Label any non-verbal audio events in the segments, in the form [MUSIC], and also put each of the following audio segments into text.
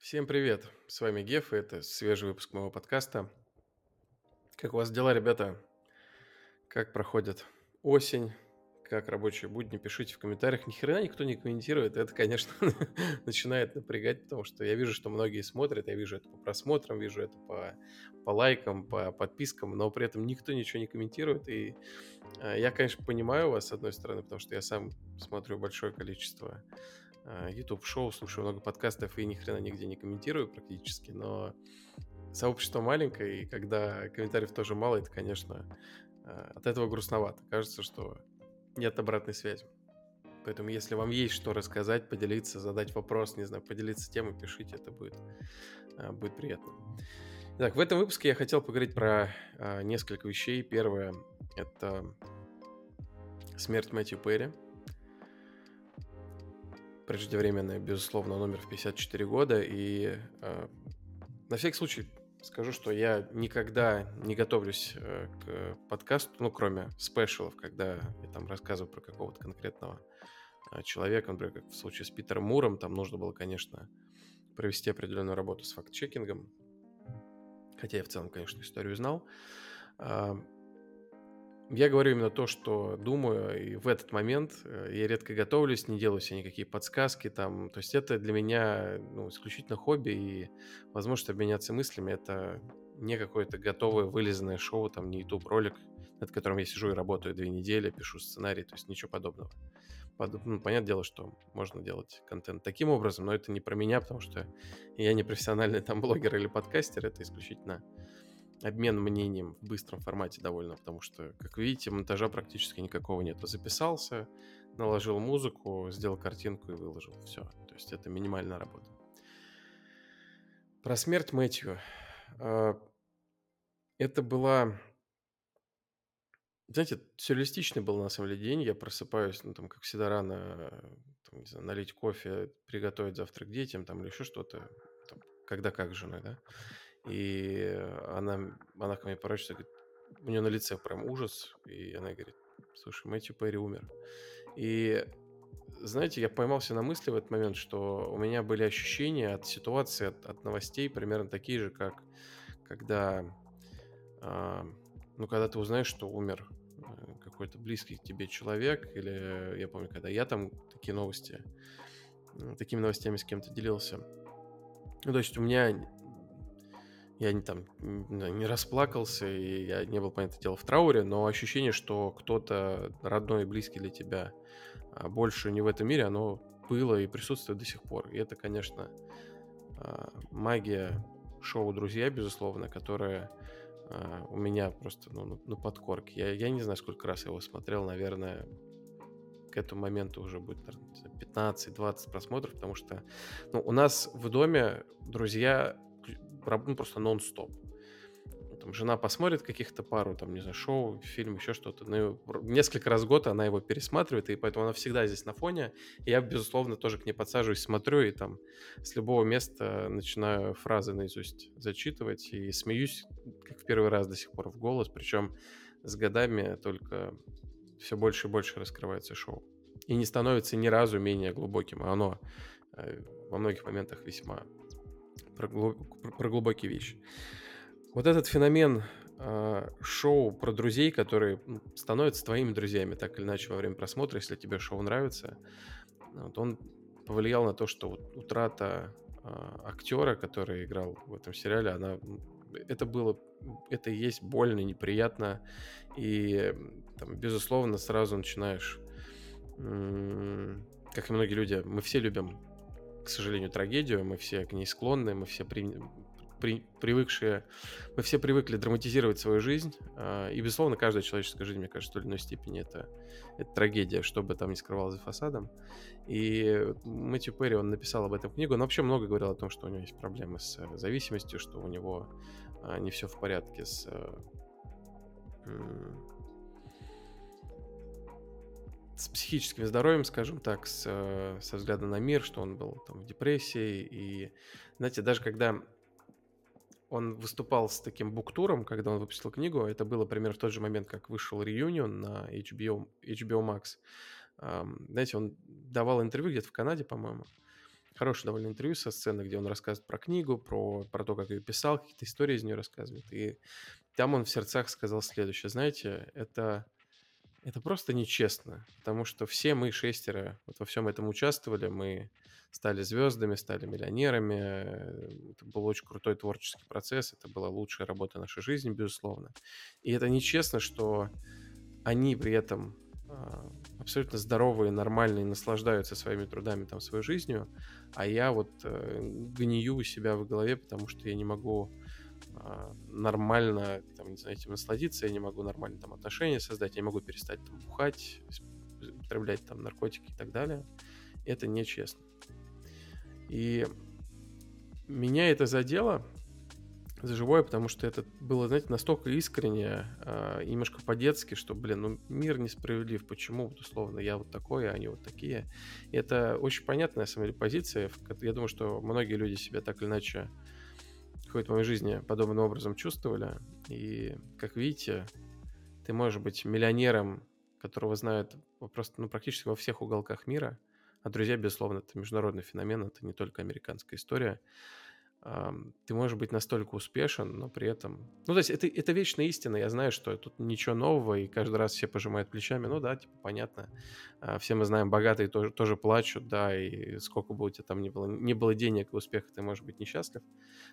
Всем привет! С вами Геф, и это свежий выпуск моего подкаста. Как у вас дела, ребята? Как проходит осень? Как рабочие будни? Пишите в комментариях. Ни хрена никто не комментирует. Это, конечно, [LAUGHS] начинает напрягать, потому что я вижу, что многие смотрят, я вижу это по просмотрам, вижу это по, по лайкам, по подпискам, но при этом никто ничего не комментирует. И э, я, конечно, понимаю вас, с одной стороны, потому что я сам смотрю большое количество YouTube шоу, слушаю много подкастов и ни хрена нигде не комментирую практически, но сообщество маленькое, и когда комментариев тоже мало, это, конечно, а, от этого грустновато. Кажется, что нет обратной связи. Поэтому, если вам есть что рассказать, поделиться, задать вопрос, не знаю, поделиться темой, пишите, это будет, а, будет приятно. Итак, в этом выпуске я хотел поговорить про несколько вещей. Первое — это смерть Мэтью Перри — преждевременная, безусловно, он умер в 54 года, и э, на всякий случай скажу, что я никогда не готовлюсь э, к подкасту, ну, кроме спешалов, когда я там рассказываю про какого-то конкретного э, человека, например, как в случае с Питером Муром, там нужно было, конечно, провести определенную работу с факт-чекингом, хотя я в целом, конечно, историю знал. Э, я говорю именно то, что думаю, и в этот момент э, я редко готовлюсь, не делаю себе никакие подсказки там. То есть это для меня ну, исключительно хобби и возможность обменяться мыслями. Это не какое-то готовое вылизанное шоу, там не YouTube ролик, над которым я сижу и работаю две недели, пишу сценарий, то есть ничего подобного. Под, ну, понятное дело, что можно делать контент таким образом, но это не про меня, потому что я не профессиональный там блогер или подкастер, это исключительно обмен мнением в быстром формате довольно, потому что, как видите, монтажа практически никакого нет. Записался, наложил музыку, сделал картинку и выложил. Все. То есть это минимальная работа. Про смерть Мэтью. А, это была... Знаете, сюрреалистичный был на самом деле день. Я просыпаюсь, ну, там, как всегда, рано там, не знаю, налить кофе, приготовить завтрак детям там, или еще что-то. Там, когда как с женой, да? И она, она ко мне порочится, говорит, у нее на лице прям ужас, и она говорит, слушай, Мэтью Перри умер. И знаете, я поймался на мысли в этот момент, что у меня были ощущения от ситуации, от, от новостей примерно такие же, как когда, э, ну, когда ты узнаешь, что умер э, какой-то близкий к тебе человек, или я помню, когда я там такие новости, такими новостями с кем-то делился. Ну, то есть у меня я не, там не расплакался, и я не был, понятное дело, в трауре, но ощущение, что кто-то родной и близкий для тебя а, больше не в этом мире, оно было и присутствует до сих пор. И это, конечно, а, магия шоу «Друзья», безусловно, которая а, у меня просто ну, на подкорке. Я, я не знаю, сколько раз я его смотрел, наверное, к этому моменту уже будет 15-20 просмотров, потому что ну, у нас в доме друзья ну, просто нон-стоп. Там жена посмотрит каких-то пару, там, не знаю, шоу, фильм, еще что-то. Ну, несколько раз в год она его пересматривает, и поэтому она всегда здесь на фоне. И я, безусловно, тоже к ней подсаживаюсь, смотрю, и там с любого места начинаю фразы наизусть зачитывать, и смеюсь, как в первый раз до сих пор в голос, причем с годами только все больше и больше раскрывается шоу. И не становится ни разу менее глубоким, а оно э, во многих моментах весьма про, глуб, про глубокие вещи. Вот этот феномен э, шоу про друзей, которые становятся твоими друзьями, так или иначе, во время просмотра, если тебе шоу нравится, вот он повлиял на то, что утрата э, актера, который играл в этом сериале, она это было, это и есть больно, неприятно, и там, безусловно, сразу начинаешь, как и многие люди, мы все любим к сожалению, трагедию, мы все к ней склонны, мы все при, при, привыкшие, мы все привыкли драматизировать свою жизнь, э, и, безусловно, каждая человеческая жизнь, мне кажется, в той или иной степени это, это трагедия, что бы там ни скрывалось за фасадом. И Мэтью Перри, он написал об этом книгу, он вообще много говорил о том, что у него есть проблемы с э, зависимостью, что у него э, не все в порядке с с психическим здоровьем, скажем так, с, э, со взгляда на мир, что он был там в депрессии. И, знаете, даже когда он выступал с таким буктуром, когда он выпустил книгу, это было примерно в тот же момент, как вышел реюнион на HBO, HBO Max. Знаете, он давал интервью где-то в Канаде, по-моему, хорошее довольно интервью со сцены, где он рассказывает про книгу, про, про то, как ее писал, какие-то истории из нее рассказывает. И там он в сердцах сказал следующее. Знаете, это, это просто нечестно, потому что все мы шестеро вот во всем этом участвовали, мы стали звездами, стали миллионерами. Это был очень крутой творческий процесс, это была лучшая работа нашей жизни, безусловно. И это нечестно, что они при этом а, абсолютно здоровые, нормальные, наслаждаются своими трудами, там, своей жизнью, а я вот э, гнию у себя в голове, потому что я не могу э, нормально, там, не знаю, этим насладиться, я не могу нормально там отношения создать, я не могу перестать там бухать, употреблять там наркотики и так далее. Это нечестно. И меня это задело, за живое, потому что это было, знаете, настолько искренне, э, немножко по-детски, что, блин, ну мир несправедлив, почему, вот, условно, я вот такой, а они вот такие. И это очень понятная, на позиция. Я думаю, что многие люди себя так или иначе какой-то моей жизни подобным образом чувствовали. И, как видите, ты можешь быть миллионером, которого знают просто, ну, практически во всех уголках мира, а друзья, безусловно, это международный феномен, это не только американская история ты можешь быть настолько успешен, но при этом... Ну, то есть это, это вечная истина. Я знаю, что тут ничего нового, и каждый раз все пожимают плечами. Ну да, типа, понятно. А, все мы знаем, богатые тоже, тоже плачут, да, и сколько бы у тебя там ни было, не было денег и успеха, ты можешь быть несчастлив.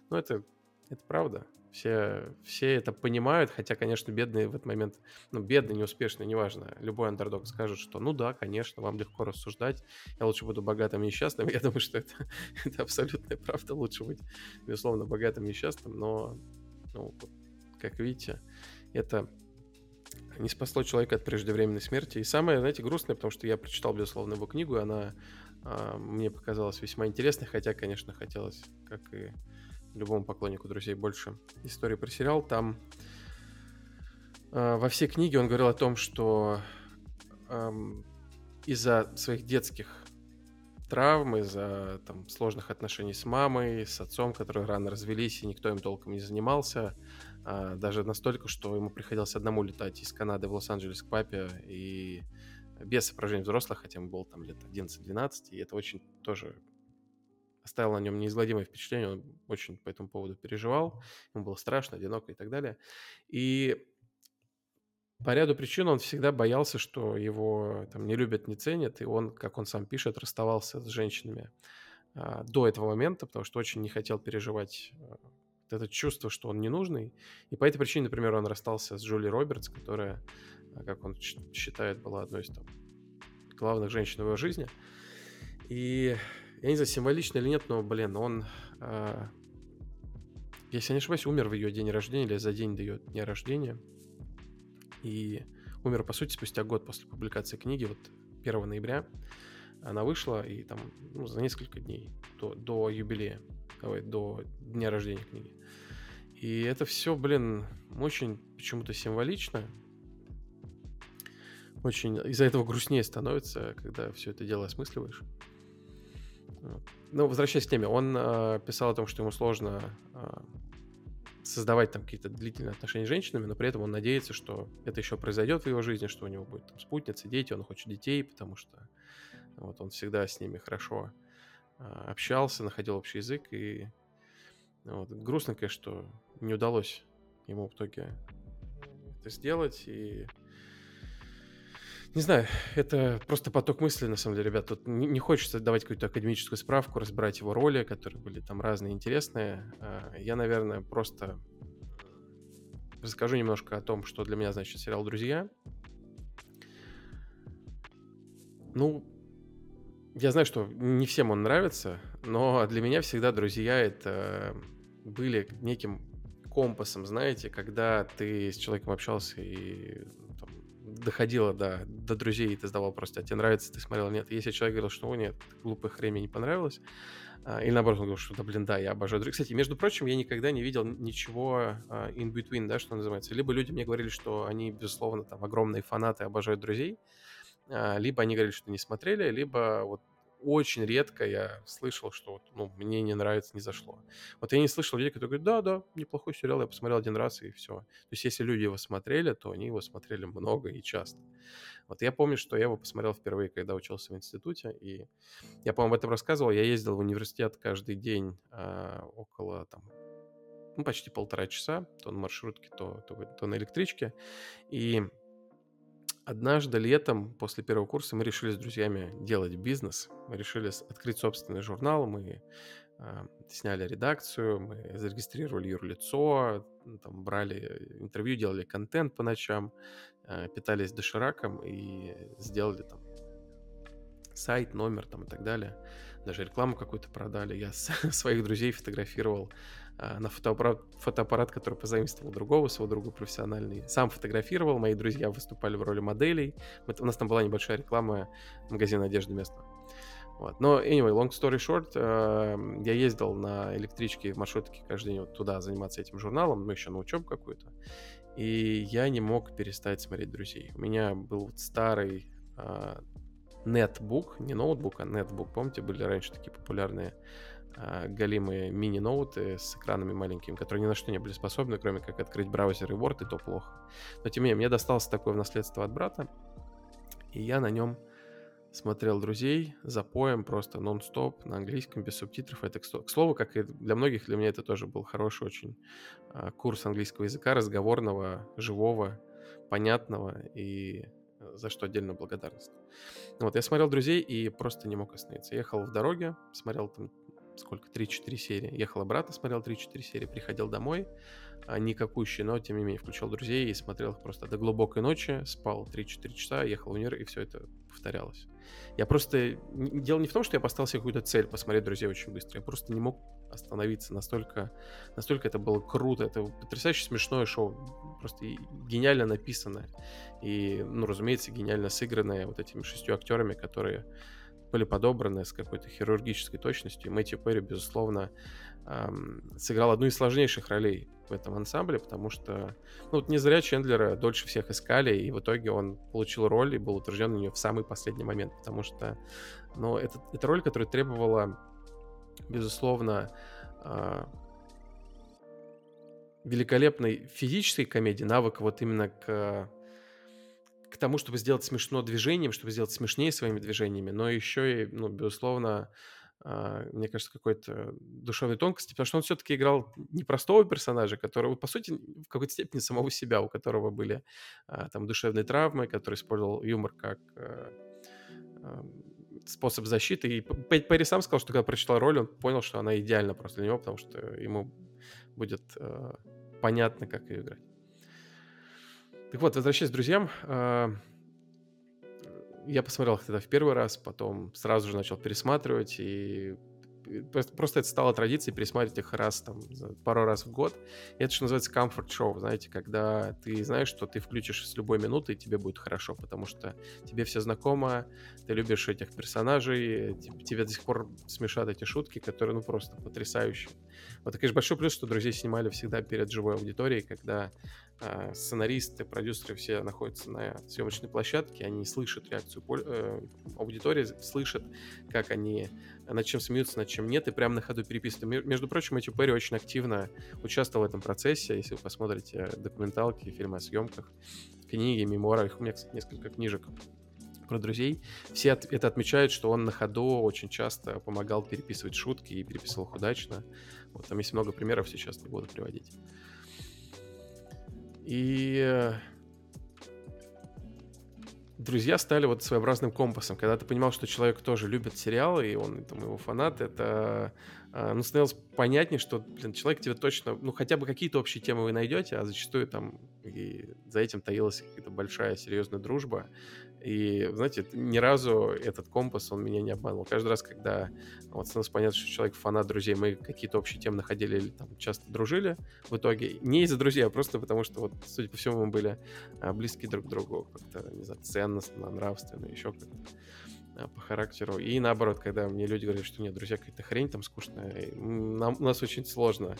Но это это правда. Все, все это понимают, хотя, конечно, бедные в этот момент, ну, бедные, неуспешные, неважно. Любой андердог скажет, что ну да, конечно, вам легко рассуждать, я лучше буду богатым и несчастным. [LAUGHS] Я думаю, что это, [LAUGHS] это абсолютная правда, лучше быть, безусловно, богатым и несчастным, но, ну, как видите, это не спасло человека от преждевременной смерти. И самое, знаете, грустное, потому что я прочитал, безусловно, его книгу, и она а, мне показалась весьма интересной, хотя, конечно, хотелось, как и любому поклоннику друзей больше истории про сериал. Там э, во всей книге он говорил о том, что э, из-за своих детских травм, из-за там, сложных отношений с мамой, с отцом, которые рано развелись, и никто им толком не занимался, э, даже настолько, что ему приходилось одному летать из Канады в Лос-Анджелес к папе, и без сопровождения взрослых, хотя ему было там лет 11-12, и это очень тоже оставил на нем неизгладимое впечатление, он очень по этому поводу переживал, ему было страшно, одиноко и так далее. И по ряду причин он всегда боялся, что его там не любят, не ценят, и он, как он сам пишет, расставался с женщинами а, до этого момента, потому что очень не хотел переживать а, это чувство, что он ненужный. И по этой причине, например, он расстался с Джули Робертс, которая, а, как он считает, была одной из там, главных женщин в его жизни. И я не знаю, символично или нет, но, блин, он, э, если не ошибаюсь, умер в ее день рождения или за день до ее дня рождения. И умер, по сути, спустя год после публикации книги, вот 1 ноября. Она вышла, и там ну, за несколько дней до, до юбилея, ой, до дня рождения книги. И это все, блин, очень почему-то символично. Очень из-за этого грустнее становится, когда все это дело осмысливаешь. Ну, возвращаясь к теме, он э, писал о том, что ему сложно э, создавать там какие-то длительные отношения с женщинами, но при этом он надеется, что это еще произойдет в его жизни, что у него будет там, спутница, дети, он хочет детей, потому что вот он всегда с ними хорошо э, общался, находил общий язык, и вот, грустно, конечно, что не удалось ему в итоге это сделать, и не знаю, это просто поток мысли, на самом деле, ребят. Тут не, хочется давать какую-то академическую справку, разбирать его роли, которые были там разные, интересные. А, я, наверное, просто расскажу немножко о том, что для меня значит сериал «Друзья». Ну, я знаю, что не всем он нравится, но для меня всегда «Друзья» — это были неким компасом, знаете, когда ты с человеком общался и доходило до, до друзей, и ты задавал просто, а тебе нравится, ты смотрел, нет. Если человек говорил, что, о, нет, глупое хрень мне не понравилось, а, или наоборот, он говорил, что, да, блин, да, я обожаю друзей. Кстати, между прочим, я никогда не видел ничего uh, in between, да, что называется. Либо люди мне говорили, что они, безусловно, там, огромные фанаты, обожают друзей, uh, либо они говорили, что не смотрели, либо вот очень редко я слышал, что вот, ну, мне не нравится, не зашло. Вот я не слышал людей, которые говорят, да, да, неплохой сериал, я посмотрел один раз и все. То есть если люди его смотрели, то они его смотрели много и часто. Вот я помню, что я его посмотрел впервые, когда учился в институте, и я, по-моему, об этом рассказывал. Я ездил в университет каждый день а, около там ну, почти полтора часа, то на маршрутке, то, то, то на электричке. И однажды летом, после первого курса, мы решили с друзьями делать бизнес. Мы решили открыть собственный журнал, мы э, сняли редакцию, мы зарегистрировали юрлицо, там, брали интервью, делали контент по ночам, э, питались дошираком и сделали там сайт, номер там и так далее. Даже рекламу какую-то продали. Я [LAUGHS] своих друзей фотографировал а, на фотоаппарат, фотоаппарат, который позаимствовал другого своего друга профессиональный. Сам фотографировал, мои друзья выступали в роли моделей. У нас там была небольшая реклама магазина одежды местного. Вот. Но, anyway, long story short, э, я ездил на электричке маршрутке каждый день вот туда заниматься этим журналом, ну, еще на учебу какую-то. И я не мог перестать смотреть друзей. У меня был вот старый э, нетбук, не ноутбук, а нетбук. Помните, были раньше такие популярные а, галимые мини-ноуты с экранами маленькими, которые ни на что не были способны, кроме как открыть браузер и Word, и то плохо. Но тем не менее, мне достался такое в наследство от брата, и я на нем смотрел «Друзей» за поем просто нон-стоп на английском, без субтитров. Это, к слову, как и для многих, для меня это тоже был хороший очень а, курс английского языка, разговорного, живого, понятного, и за что отдельно благодарность. Вот, я смотрел «Друзей» и просто не мог остановиться. ехал в дороге, смотрел там сколько, 3-4 серии. Ехал обратно, смотрел 3-4 серии, приходил домой, никакущий, но тем не менее включал друзей и смотрел их просто до глубокой ночи, спал 3-4 часа, ехал в универ, и все это повторялось. Я просто... Дело не в том, что я поставил себе какую-то цель посмотреть друзей очень быстро, я просто не мог остановиться. Настолько, настолько это было круто, это потрясающе смешное шоу, просто гениально написанное. И, ну, разумеется, гениально сыгранное вот этими шестью актерами, которые были подобраны с какой-то хирургической точностью. Мэтью Перри, безусловно, эм, сыграл одну из сложнейших ролей в этом ансамбле, потому что, ну, вот не зря Чендлера дольше всех искали, и в итоге он получил роль и был утвержден на нее в самый последний момент, потому что, ну, это, это роль, которая требовала, безусловно, э, великолепной физической комедии, навыка вот именно к к тому, чтобы сделать смешно движением, чтобы сделать смешнее своими движениями, но еще и, ну, безусловно, а, мне кажется, какой-то душевной тонкости, потому что он все-таки играл непростого персонажа, которого, по сути, в какой-то степени самого себя, у которого были а, там душевные травмы, который использовал юмор как а, способ защиты. И Перри сам сказал, что когда прочитал роль, он понял, что она идеальна просто для него, потому что ему будет понятно, как ее играть. Так вот, возвращаясь к друзьям, а, я посмотрел их тогда в первый раз, потом сразу же начал пересматривать, и просто это стало традицией пересматривать их раз, там, пару раз в год. И это что называется comfort show, знаете, когда ты знаешь, что ты включишь с любой минуты, и тебе будет хорошо, потому что тебе все знакомо, ты любишь этих персонажей, тебе до сих пор смешат эти шутки, которые, ну, просто потрясающие. Вот, это, конечно, большой плюс, что друзей снимали всегда перед живой аудиторией, когда сценаристы, продюсеры все находятся на съемочной площадке, они слышат реакцию э, аудитории, слышат, как они над чем смеются, над чем нет, и прямо на ходу переписывают. Между прочим, Мэтью Перри очень активно участвовал в этом процессе. Если вы посмотрите документалки, фильмы о съемках, книги, мемуары, у меня, кстати, несколько книжек про друзей, все от, это отмечают, что он на ходу очень часто помогал переписывать шутки и переписывал их удачно. Вот там есть много примеров, сейчас не буду приводить. И э, друзья стали вот своеобразным компасом. Когда ты понимал, что человек тоже любит сериалы, и он там его фанат, это э, ну, становилось понятнее, что блин, человек тебе точно, ну, хотя бы какие-то общие темы вы найдете, а зачастую там и за этим таилась какая-то большая серьезная дружба. И, знаете, ни разу этот компас, он меня не обманул. Каждый раз, когда вот становится понятно, что человек фанат друзей, мы какие-то общие темы находили или там часто дружили в итоге. Не из-за друзей, а просто потому, что вот, судя по всему, мы были а, близки друг к другу. Как-то, не знаю, ценностно, нравственно, еще как-то а, по характеру. И наоборот, когда мне люди говорят, что нет, друзья, какая-то хрень там скучная, нам, у нас очень сложно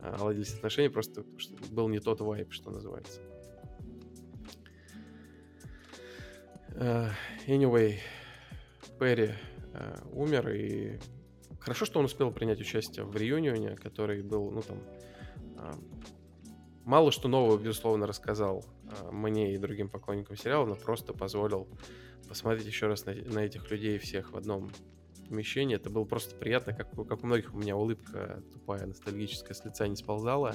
а, ладились отношения, просто что был не тот вайп, что называется. Anyway, Перри э, умер, и хорошо, что он успел принять участие в реюнионе, который был, ну там, э, мало что нового, безусловно, рассказал э, мне и другим поклонникам сериала, но просто позволил посмотреть еще раз на, на этих людей всех в одном помещении. Это было просто приятно, как, как у многих у меня улыбка тупая, ностальгическая с лица не сползала.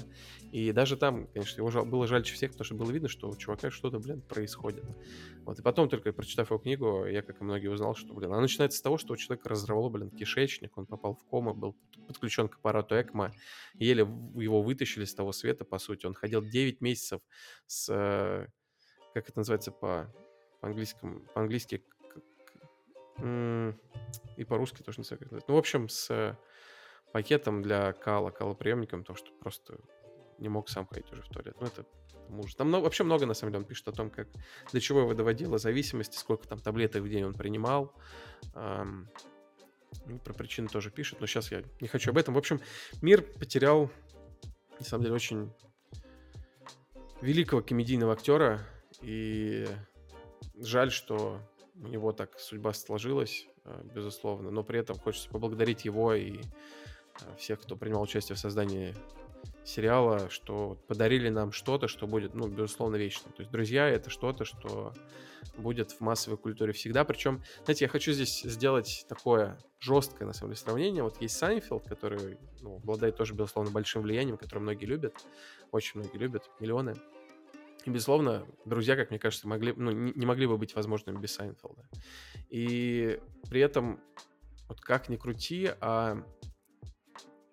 И даже там, конечно, его было жальче всех, потому что было видно, что у чувака что-то, блин, происходит. Вот. И потом, только прочитав его книгу, я, как и многие, узнал, что, блин, она начинается с того, что у человека разорвало, блин, кишечник, он попал в кому, был подключен к аппарату ЭКМО, еле его вытащили с того света, по сути. Он ходил 9 месяцев с, э, как это называется по по-английскому, по-английски и по-русски тоже не знаю. Ну, в общем, с э, пакетом для кала, калоприемником, то, что просто не мог сам ходить уже в туалет. Ну, это муж. Там много, вообще много, на самом деле, он пишет о том, как, для чего его доводило зависимости, сколько там таблеток в день он принимал. Эм, про причины тоже пишет, но сейчас я не хочу об этом. В общем, мир потерял, на самом деле, очень великого комедийного актера, и жаль, что у него так судьба сложилась, э, безусловно, но при этом хочется поблагодарить его и э, всех, кто принимал участие в создании сериала, что подарили нам что-то, что будет, ну, безусловно, вечным. То есть «Друзья» — это что-то, что будет в массовой культуре всегда. Причем, знаете, я хочу здесь сделать такое жесткое, на самом деле, сравнение. Вот есть Сайнфилд, который ну, обладает тоже, безусловно, большим влиянием, которое многие любят, очень многие любят, миллионы. И, безусловно, друзья, как мне кажется, могли, ну, не могли бы быть возможными без Сайнфелда. И при этом, вот как ни крути, а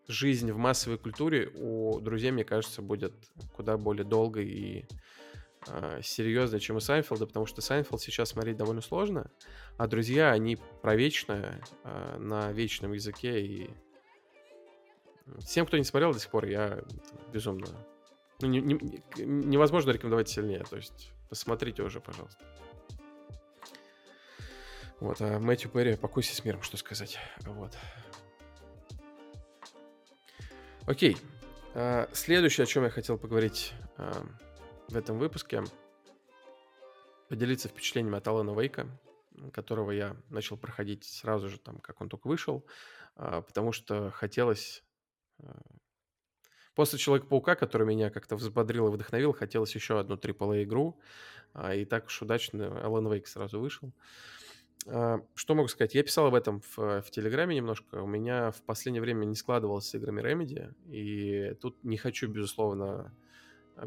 жизнь в массовой культуре у друзей, мне кажется, будет куда более долгой и э, серьезной, чем у Сайнфелда, потому что Сайнфелд сейчас смотреть довольно сложно, а друзья, они про э, на вечном языке, и всем, кто не смотрел до сих пор, я безумно ну, не, не, невозможно рекомендовать сильнее. То есть посмотрите уже, пожалуйста. Вот, а Мэтью Перри, покойся с миром, что сказать. Вот. Окей. А, следующее, о чем я хотел поговорить а, в этом выпуске, поделиться впечатлениями от Алана Вейка, которого я начал проходить сразу же, там, как он только вышел, а, потому что хотелось После Человека-паука, который меня как-то взбодрил и вдохновил, хотелось еще одну AAA-игру. А, и так уж удачно Alan Wake сразу вышел. А, что могу сказать? Я писал об этом в, в Телеграме немножко. У меня в последнее время не складывалось с играми Remedy. И тут не хочу, безусловно,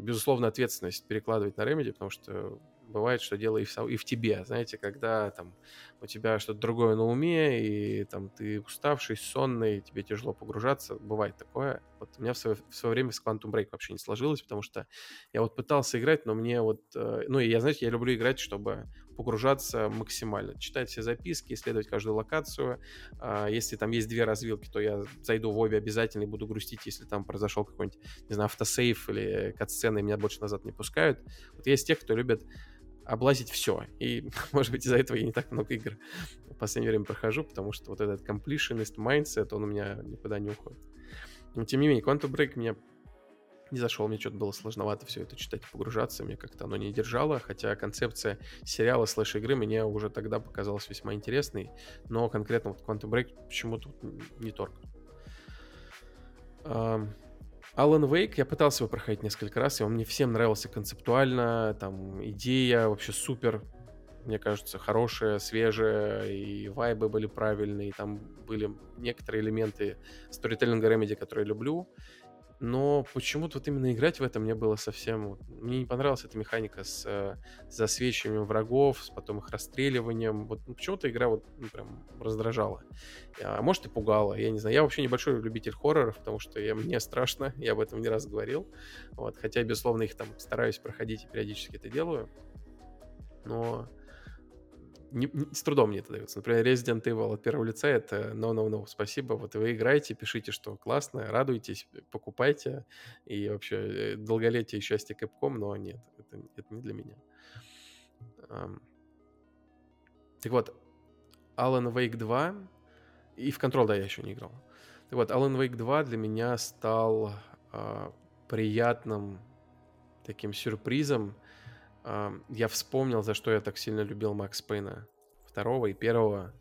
безусловно, ответственность перекладывать на Remedy, потому что бывает, что дело и в, и в тебе, знаете, когда там у тебя что-то другое на уме, и там ты уставший, сонный, тебе тяжело погружаться, бывает такое. Вот у меня в свое, в свое время с Quantum Break вообще не сложилось, потому что я вот пытался играть, но мне вот, э, ну, я, знаете, я люблю играть, чтобы погружаться максимально, читать все записки, исследовать каждую локацию. А, если там есть две развилки, то я зайду в обе обязательно и буду грустить, если там произошел какой-нибудь, не знаю, автосейв или кат-сцены, меня больше назад не пускают. Вот из тех, кто любит облазить все. И, [LAUGHS] может быть, из-за этого я не так много игр в последнее время прохожу, потому что вот этот completionist mindset, он у меня никуда не уходит. Но, тем не менее, Quantum Break меня не зашел, мне что-то было сложновато все это читать погружаться, мне как-то оно не держало, хотя концепция сериала слэш-игры мне уже тогда показалась весьма интересной, но конкретно вот Quantum Break почему-то не торг. Alan Wake, я пытался его проходить несколько раз, и он мне всем нравился концептуально, там идея вообще супер, мне кажется, хорошая, свежая, и вайбы были правильные, и там были некоторые элементы сторителлинга Remedy, которые люблю, но почему-то вот именно играть в это мне было совсем... Мне не понравилась эта механика с э, засвечиванием врагов, с потом их расстреливанием. Вот ну, почему-то игра вот ну, прям раздражала. А может и пугала, я не знаю. Я вообще небольшой любитель хорроров, потому что я, мне страшно, я об этом не раз говорил. Вот, хотя, безусловно, их там стараюсь проходить и периодически это делаю. Но не, не, с трудом мне это дается. Например, Resident Evil от первого лица это no-no-no, спасибо. Вот вы играете, пишите, что классно, радуйтесь, покупайте. И вообще э, долголетие и счастье Capcom, но нет, это, это не для меня. Так вот, Alan Wake 2 и в Control, да, я еще не играл. Так вот, Alan Wake 2 для меня стал uh, приятным таким сюрпризом, я вспомнил, за что я так сильно любил Макс Пейна второго и первого.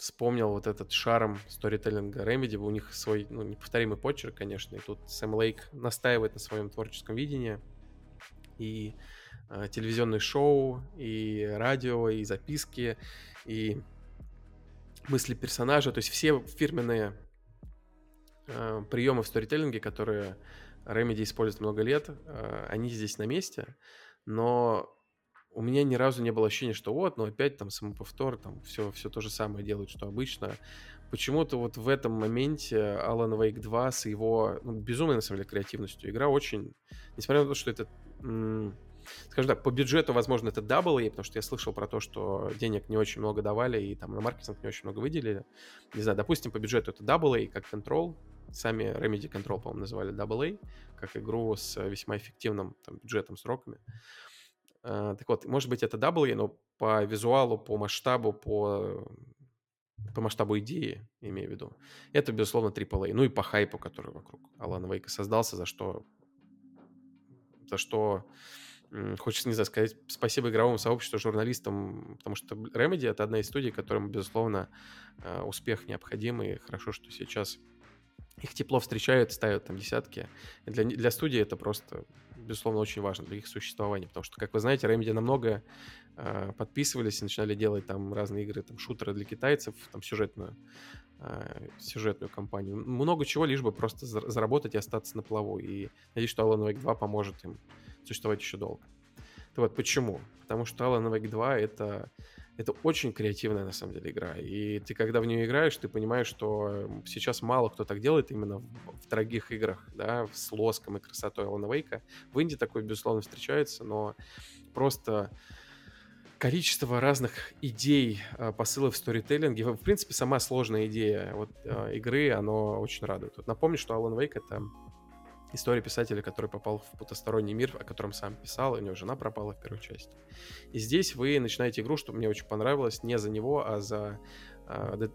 вспомнил вот этот шарм сторителлинга Remedy. У них свой ну, неповторимый почерк, конечно. И тут Сэм Лейк настаивает на своем творческом видении. И э, телевизионные шоу, и радио, и записки, и мысли персонажа. То есть все фирменные э, приемы в сторителлинге, которые Remedy использует много лет, э, они здесь на месте. Но у меня ни разу не было ощущения, что вот, ну опять там самоповтор, там все, все то же самое делают, что обычно. Почему-то вот в этом моменте Alan Wake 2 с его ну, безумной, на самом деле, креативностью игра очень, несмотря на то, что это, скажем так, по бюджету, возможно, это double-A, потому что я слышал про то, что денег не очень много давали и там на маркетинг не очень много выделили. Не знаю, допустим, по бюджету это double-A, как Control, сами Remedy Control, по-моему, называли double-A, как игру с весьма эффективным там, бюджетом, сроками. Э, так вот, может быть, это W, но по визуалу, по масштабу, по, по масштабу идеи, имею в виду, это, безусловно, AAA. Ну и по хайпу, который вокруг Алана Вейка создался, за что, за что хочется, не знаю, сказать спасибо игровому сообществу, журналистам, потому что Remedy — это одна из студий, которым, безусловно, а, успех необходим, и хорошо, что сейчас их тепло встречают, ставят там десятки. Для, для студии это просто, безусловно, очень важно для их существования, потому что, как вы знаете, Remedy намного э, подписывались и начинали делать там разные игры, там шутеры для китайцев, там сюжетную, э, сюжетную кампанию. Много чего, лишь бы просто заработать и остаться на плаву. И надеюсь, что Alan Wake 2 поможет им существовать еще долго. Так вот, почему? Потому что Alan Wake 2 — это это очень креативная, на самом деле, игра. И ты, когда в нее играешь, ты понимаешь, что сейчас мало кто так делает именно в, в дорогих играх, да, с лоском и красотой Алана Вейка. В Индии такое, безусловно, встречается, но просто количество разных идей, а, посылов в сторителлинге, в принципе, сама сложная идея вот, а, игры, оно очень радует. Вот напомню, что Alan Wake — это история писателя, который попал в потусторонний мир, о котором сам писал, у него жена пропала в первой части. И здесь вы начинаете игру, что мне очень понравилось, не за него, а за э,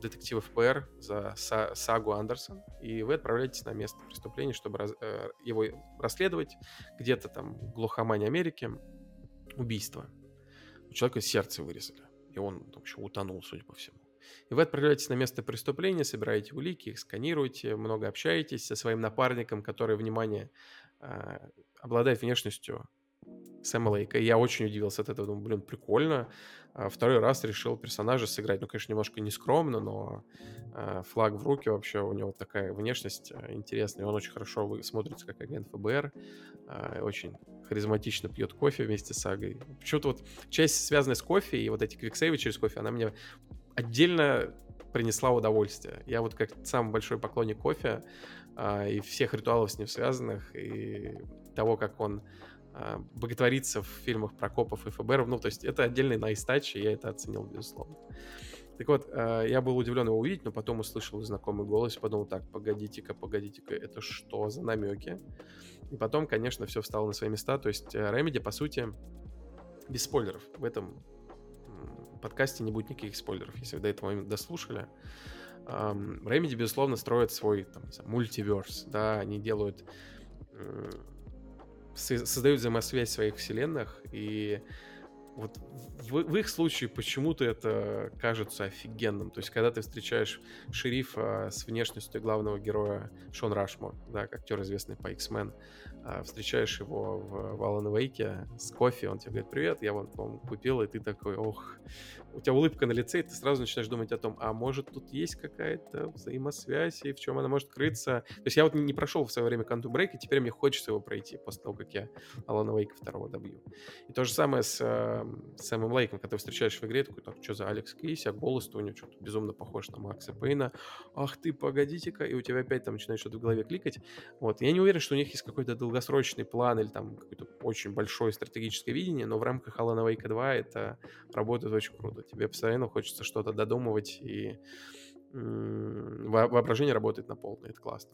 детектива ФБР, за са- сагу Андерсон, и вы отправляетесь на место преступления, чтобы раз, э, его расследовать. Где-то там в глухомане Америки убийство. У человека сердце вырезали, и он вообще утонул, судя по всему. И вы отправляетесь на место преступления, собираете улики, их сканируете, много общаетесь со своим напарником, который, внимание, а, обладает внешностью Сэма Лейка. И я очень удивился от этого. Думаю, блин, прикольно. А, второй раз решил персонажа сыграть. Ну, конечно, немножко нескромно, но а, флаг в руки вообще у него такая внешность интересная. Он очень хорошо смотрится как агент ФБР. Очень харизматично пьет кофе вместе с Агой. Почему-то вот часть, связанная с кофе, и вот эти квиксейвы через кофе, она мне отдельно принесла удовольствие. Я вот как самый большой поклонник кофе а, и всех ритуалов с ним связанных, и того, как он а, боготворится в фильмах про копов и ФБР. Ну, то есть это отдельный найстач, и я это оценил, безусловно. Так вот, а, я был удивлен его увидеть, но потом услышал знакомый голос и подумал, так, погодите-ка, погодите-ка, это что за намеки? И потом, конечно, все встало на свои места. То есть Ремеди, по сути, без спойлеров в этом подкасте не будет никаких спойлеров, если вы до этого момента дослушали. Remedy, безусловно, строит свой там, мультиверс, да, они делают, создают взаимосвязь своих вселенных, и вот в, в их случае почему-то это кажется офигенным. То есть, когда ты встречаешь шерифа с внешностью главного героя Шон Рашмор, да, актер, известный по X-Men, встречаешь его в, в Вейке с кофе, он тебе говорит, привет, я вон, по купил, и ты такой, ох, у тебя улыбка на лице, и ты сразу начинаешь думать о том, а может тут есть какая-то взаимосвязь, и в чем она может крыться. То есть я вот не прошел в свое время Quantum Break, и теперь мне хочется его пройти после того, как я Алана Вейка второго добью. И то же самое с э, Сэмом Лейком, когда встречаешь в игре, такой, так, что за Алекс Кейси, а голос-то у него что-то безумно похож на Макса Пейна. Ах ты, погодите-ка, и у тебя опять там начинает что-то в голове кликать. Вот, я не уверен, что у них есть какой-то долгосрочный план или там какое-то очень большое стратегическое видение, но в рамках Alan Wake 2 это работает очень круто. Тебе постоянно хочется что-то додумывать, и воображение работает на полную, это классно.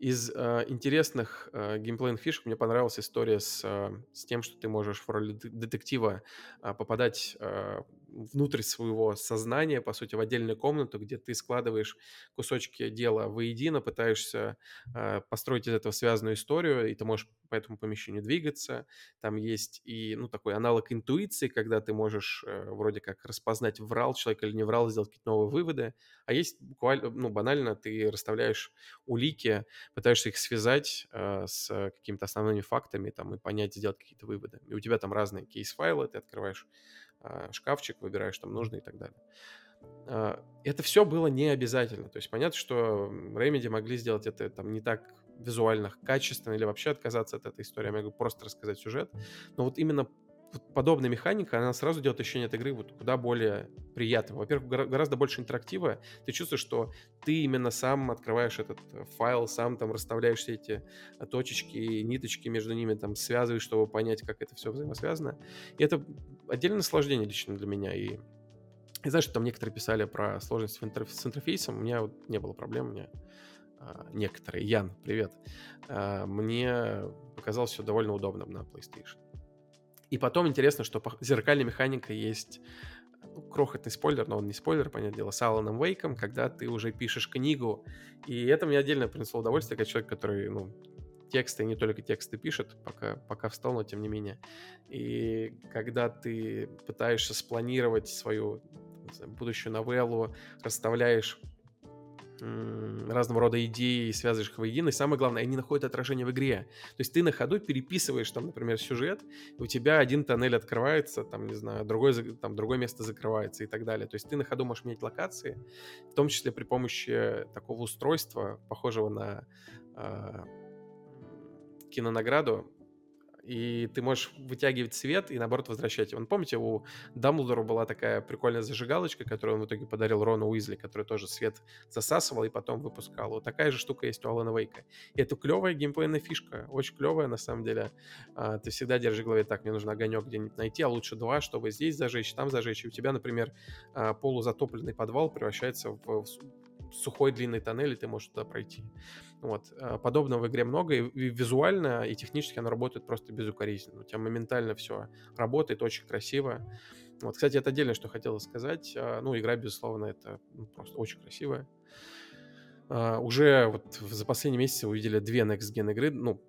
Из э, интересных э, геймплейных фишек мне понравилась история с, э, с тем, что ты можешь в роли детектива э, попадать э, внутрь своего сознания, по сути, в отдельную комнату, где ты складываешь кусочки дела воедино, пытаешься э, построить из этого связанную историю, и ты можешь по этому помещению двигаться. Там есть и, ну, такой аналог интуиции, когда ты можешь э, вроде как распознать, врал человек или не врал, сделать какие-то новые выводы. А есть буквально, ну, банально, ты расставляешь улики, пытаешься их связать э, с какими-то основными фактами, там, и понять, сделать какие-то выводы. И у тебя там разные кейс-файлы, ты открываешь э, шкафчик, выбираешь там нужный и так далее. Э, это все было не обязательно. То есть понятно, что Remedy могли сделать это там не так визуально качественно или вообще отказаться от этой истории, я могу просто рассказать сюжет. Но вот именно подобная механика, она сразу делает ощущение от игры вот куда более приятным. Во-первых, гораздо больше интерактива. Ты чувствуешь, что ты именно сам открываешь этот э, файл, сам там расставляешь все эти э, точечки, ниточки между ними, там связываешь, чтобы понять, как это все взаимосвязано. И это отдельное наслаждение лично для меня. И, и знаешь, там некоторые писали про сложность с интерфейсом. У меня вот не было проблем. У меня а, некоторые. Ян, привет. А, мне показалось все довольно удобным на PlayStation. И потом интересно, что зеркальная механика есть ну, крохотный спойлер, но он не спойлер, понятное дело, с Аланом Вейком, когда ты уже пишешь книгу. И это мне отдельно принесло удовольствие, как человек, который, ну, тексты, не только тексты пишет, пока, пока встал, но тем не менее. И когда ты пытаешься спланировать свою знаю, будущую новеллу, расставляешь разного рода идеи и связываешь их воедино. И самое главное, они находят отражение в игре. То есть ты на ходу переписываешь там, например, сюжет, и у тебя один тоннель открывается, там, не знаю, другой, там, другое место закрывается и так далее. То есть ты на ходу можешь менять локации, в том числе при помощи такого устройства, похожего на э, кинонаграду, и ты можешь вытягивать свет и, наоборот, возвращать его. Помните, у Дамблдора была такая прикольная зажигалочка, которую он в итоге подарил Рону Уизли, который тоже свет засасывал и потом выпускал. Вот такая же штука есть у Алана Вейка. И это клевая геймплейная фишка, очень клевая, на самом деле. А, ты всегда держишь в голове, так, мне нужно огонек где-нибудь найти, а лучше два, чтобы здесь зажечь, там зажечь. И у тебя, например, а, полузатопленный подвал превращается в сухой длинный тоннель, и ты можешь туда пройти. Вот. А, подобного в игре много, и визуально, и технически она работает просто безукоризненно. У тебя моментально все работает, очень красиво. Вот, кстати, это отдельно, что хотел сказать. А, ну, игра, безусловно, это ну, просто очень красивая. Uh, уже вот за последние месяцы увидели две Next Gen игры. Ну,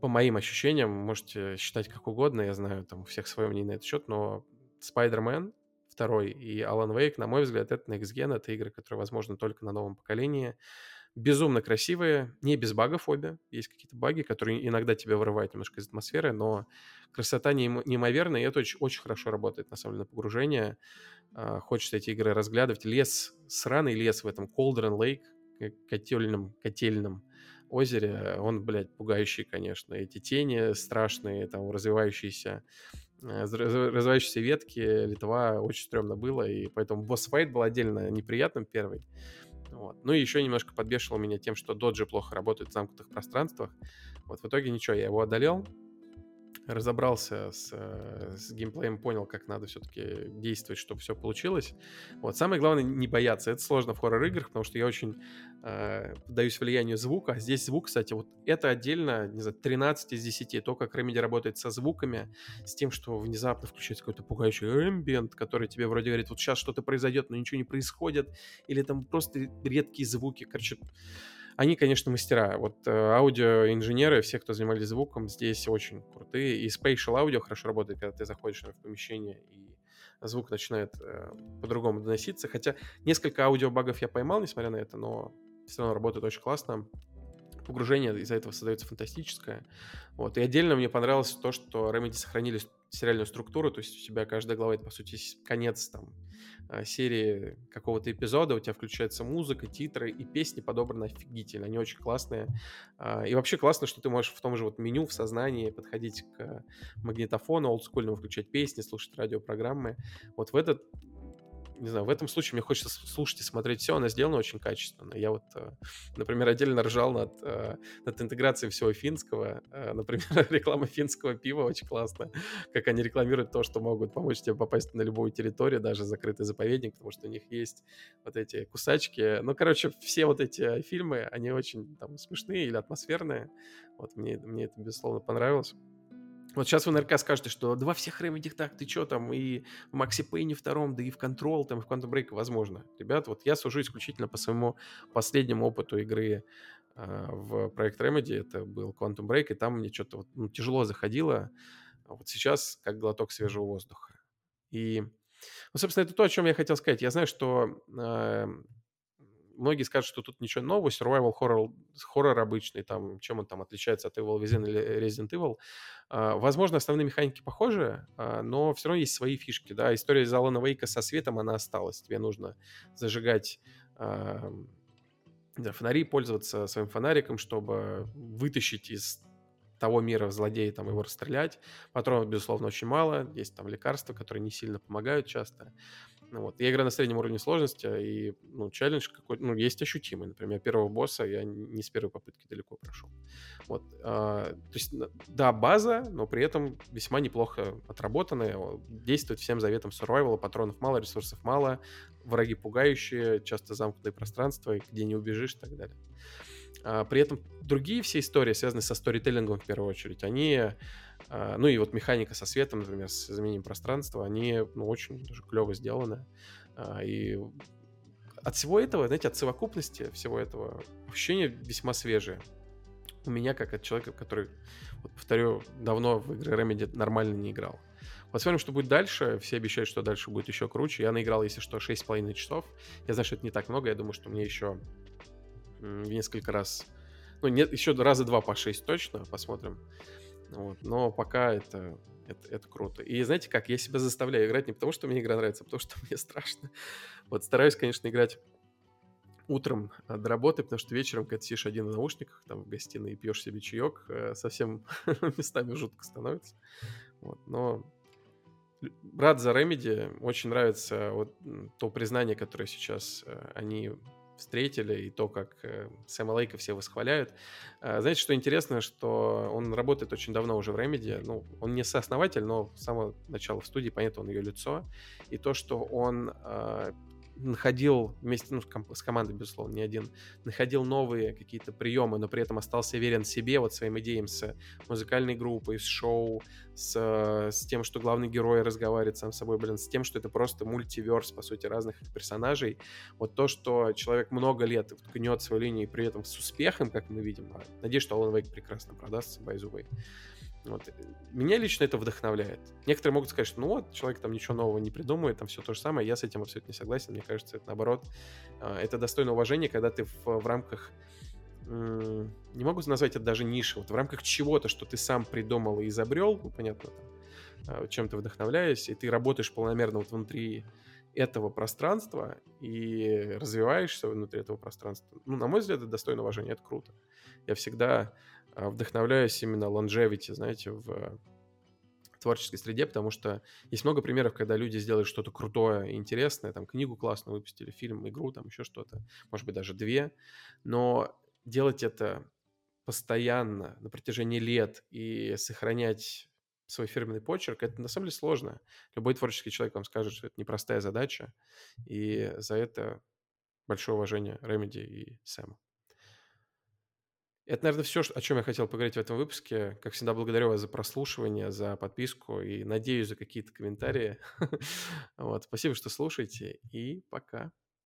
по моим ощущениям, можете считать как угодно, я знаю, там у всех свое мнение на этот счет, но Spider-Man второй и Alan Wake, на мой взгляд, это Next Gen, это игры, которые возможны только на новом поколении безумно красивые, не без багов обе. Есть какие-то баги, которые иногда тебя вырывают немножко из атмосферы, но красота неимоверная, и это очень, очень хорошо работает, на самом деле, на погружение. А, хочется эти игры разглядывать. Лес, сраный лес в этом Cauldron Lake, котельном, котельном озере, он, блядь, пугающий, конечно. Эти тени страшные, там, развивающиеся э, развивающиеся ветки, Литва очень стрёмно было, и поэтому босс-файт был отдельно неприятным первый. Вот. Ну и еще немножко подбешивал меня тем, что доджи плохо работают в замкнутых пространствах. Вот в итоге ничего, я его одолел, разобрался с, э, с геймплеем, понял, как надо все-таки действовать, чтобы все получилось. Вот. Самое главное не бояться. Это сложно в хоррор-играх, потому что я очень э, поддаюсь влиянию звука. А здесь звук, кстати, вот это отдельно, не знаю, 13 из 10. То, как Remedy работает со звуками, с тем, что внезапно включается какой-то пугающий эмбиент, который тебе вроде говорит, вот сейчас что-то произойдет, но ничего не происходит. Или там просто редкие звуки. Короче, они, конечно, мастера. Вот э, аудиоинженеры, все, кто занимались звуком, здесь очень крутые. И spatial аудио хорошо работает, когда ты заходишь в помещение и звук начинает э, по-другому доноситься. Хотя несколько аудиобагов я поймал, несмотря на это, но все равно работает очень классно. Погружение из-за этого создается фантастическое. Вот. И отдельно мне понравилось то, что Remedy сохранили сериальную структуру, то есть у тебя каждая глава это, по сути, конец там а, серии какого-то эпизода, у тебя включается музыка, титры и песни подобраны офигительно, они очень классные. А, и вообще классно, что ты можешь в том же вот меню в сознании подходить к магнитофону олдскульному, включать песни, слушать радиопрограммы. Вот в этот не знаю, в этом случае мне хочется слушать и смотреть все, она сделана очень качественно. Я вот, э, например, отдельно ржал над, э, над интеграцией всего финского. Э, например, [LAUGHS] реклама финского пива очень классная. Как они рекламируют то, что могут помочь тебе попасть на любую территорию, даже закрытый заповедник, потому что у них есть вот эти кусачки. Ну, короче, все вот эти фильмы, они очень там смешные или атмосферные. Вот мне, мне это, безусловно, понравилось. Вот сейчас вы наверняка скажете, что да во всех ремедиях так, ты что там, и в Maxi Payne втором, да и в Control, там, и в Quantum Break возможно. Ребят, вот я сужу исключительно по своему последнему опыту игры э, в проект Remedy, это был Quantum Break, и там мне что-то вот, ну, тяжело заходило. А вот сейчас как глоток свежего воздуха. И, ну, собственно, это то, о чем я хотел сказать. Я знаю, что э, многие скажут, что тут ничего нового, survival horror, хоррор обычный, там, чем он там отличается от Evil Within или Resident Evil. А, возможно, основные механики похожи, а, но все равно есть свои фишки, да. История из Алана Вейка со светом, она осталась. Тебе нужно зажигать а, да, фонари, пользоваться своим фонариком, чтобы вытащить из того мира злодея, там его расстрелять. Патронов, безусловно, очень мало. Есть там лекарства, которые не сильно помогают часто. Ну, вот. Я играю на среднем уровне сложности, и ну, челлендж какой-то, ну, есть ощутимый. Например, первого босса я не с первой попытки далеко прошел. Вот. А, то есть, да, база, но при этом весьма неплохо отработанная. Действует всем заветам survival, патронов мало, ресурсов мало, враги пугающие, часто замкнутые пространства, где не убежишь и так далее. А, при этом другие все истории, связанные со сторителлингом в первую очередь, они а, ну и вот механика со светом, например, с изменением пространства, они ну, очень даже клево сделаны. А, и от всего этого, знаете, от совокупности всего этого ощущения весьма свежие. У меня, как от человека, который, вот, повторю, давно в игры Remedy нормально не играл. Посмотрим, что будет дальше. Все обещают, что дальше будет еще круче. Я наиграл, если что, 6,5 часов. Я знаю, что это не так много. Я думаю, что мне еще несколько раз... Ну, нет, еще раза два по 6 точно. Посмотрим. Вот. Но пока это, это, это круто. И знаете как, я себя заставляю играть не потому, что мне игра нравится, а потому что [LAUGHS] мне страшно. Вот стараюсь, конечно, играть утром а, до работы, потому что вечером, когда сидишь один в наушниках, там в гостиной и пьешь себе чаек, э, совсем [LAUGHS] местами жутко становится. Вот. Но рад за Remedy, очень нравится вот то признание, которое сейчас э, они встретили, и то, как э, Сэма Лейка все восхваляют. Э, знаете, что интересно, что он работает очень давно уже в Remedy. Ну, он не сооснователь, но с самого начала в студии, понятно, он ее лицо. И то, что он э, находил вместе, ну, с командой, безусловно, не один, находил новые какие-то приемы, но при этом остался верен себе, вот своим идеям с музыкальной группой, с шоу, с, с тем, что главный герой разговаривает сам с собой, блин, с тем, что это просто мультиверс, по сути, разных персонажей. Вот то, что человек много лет гнет свою линию и при этом с успехом, как мы видим, а надеюсь, что Alan Wake прекрасно продастся, by the way. Вот. Меня лично это вдохновляет. Некоторые могут сказать, что ну вот, человек там ничего нового не придумает, там все то же самое. Я с этим абсолютно не согласен. Мне кажется, это наоборот, а, это достойно уважения, когда ты в, в рамках не могу назвать это даже ниши, вот в рамках чего-то, что ты сам придумал и изобрел, ну, понятно, там, а, чем-то вдохновляясь, и ты работаешь полномерно вот внутри этого пространства и развиваешься внутри этого пространства. Ну, на мой взгляд, это достойно уважения, это круто. Я всегда вдохновляюсь именно longevity, знаете, в творческой среде, потому что есть много примеров, когда люди сделали что-то крутое интересное, там книгу классно выпустили, фильм, игру, там еще что-то, может быть, даже две, но делать это постоянно на протяжении лет и сохранять свой фирменный почерк, это на самом деле сложно. Любой творческий человек вам скажет, что это непростая задача, и за это большое уважение Ремеди и Сэму. Это, наверное, все, о чем я хотел поговорить в этом выпуске. Как всегда, благодарю вас за прослушивание, за подписку и надеюсь за какие-то комментарии. [LAUGHS] Вот, спасибо, что слушаете, и пока.